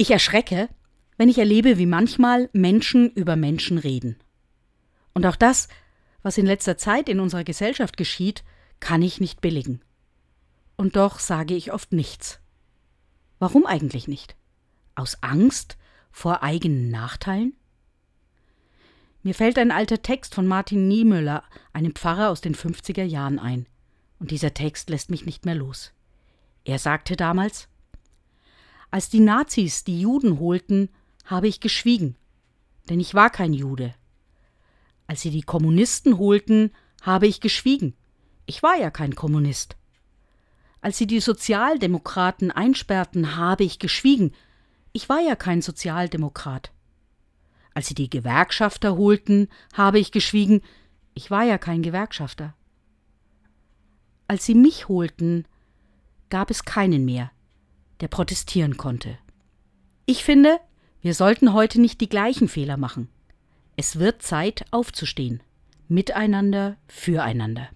Ich erschrecke, wenn ich erlebe, wie manchmal Menschen über Menschen reden. Und auch das, was in letzter Zeit in unserer Gesellschaft geschieht, kann ich nicht billigen. Und doch sage ich oft nichts. Warum eigentlich nicht? Aus Angst vor eigenen Nachteilen? Mir fällt ein alter Text von Martin Niemöller, einem Pfarrer aus den 50er Jahren ein. Und dieser Text lässt mich nicht mehr los. Er sagte damals: Als die Nazis die Juden holten, habe ich geschwiegen, denn ich war kein Jude. Als sie die Kommunisten holten, habe ich geschwiegen. Ich war ja kein Kommunist. Als sie die Sozialdemokraten einsperrten, habe ich geschwiegen. Ich war ja kein Sozialdemokrat. Als sie die Gewerkschafter holten, habe ich geschwiegen. Ich war ja kein Gewerkschafter. Als sie mich holten, gab es keinen mehr, der protestieren konnte. Ich finde, wir sollten heute nicht die gleichen Fehler machen. Es wird Zeit, aufzustehen. Miteinander, füreinander.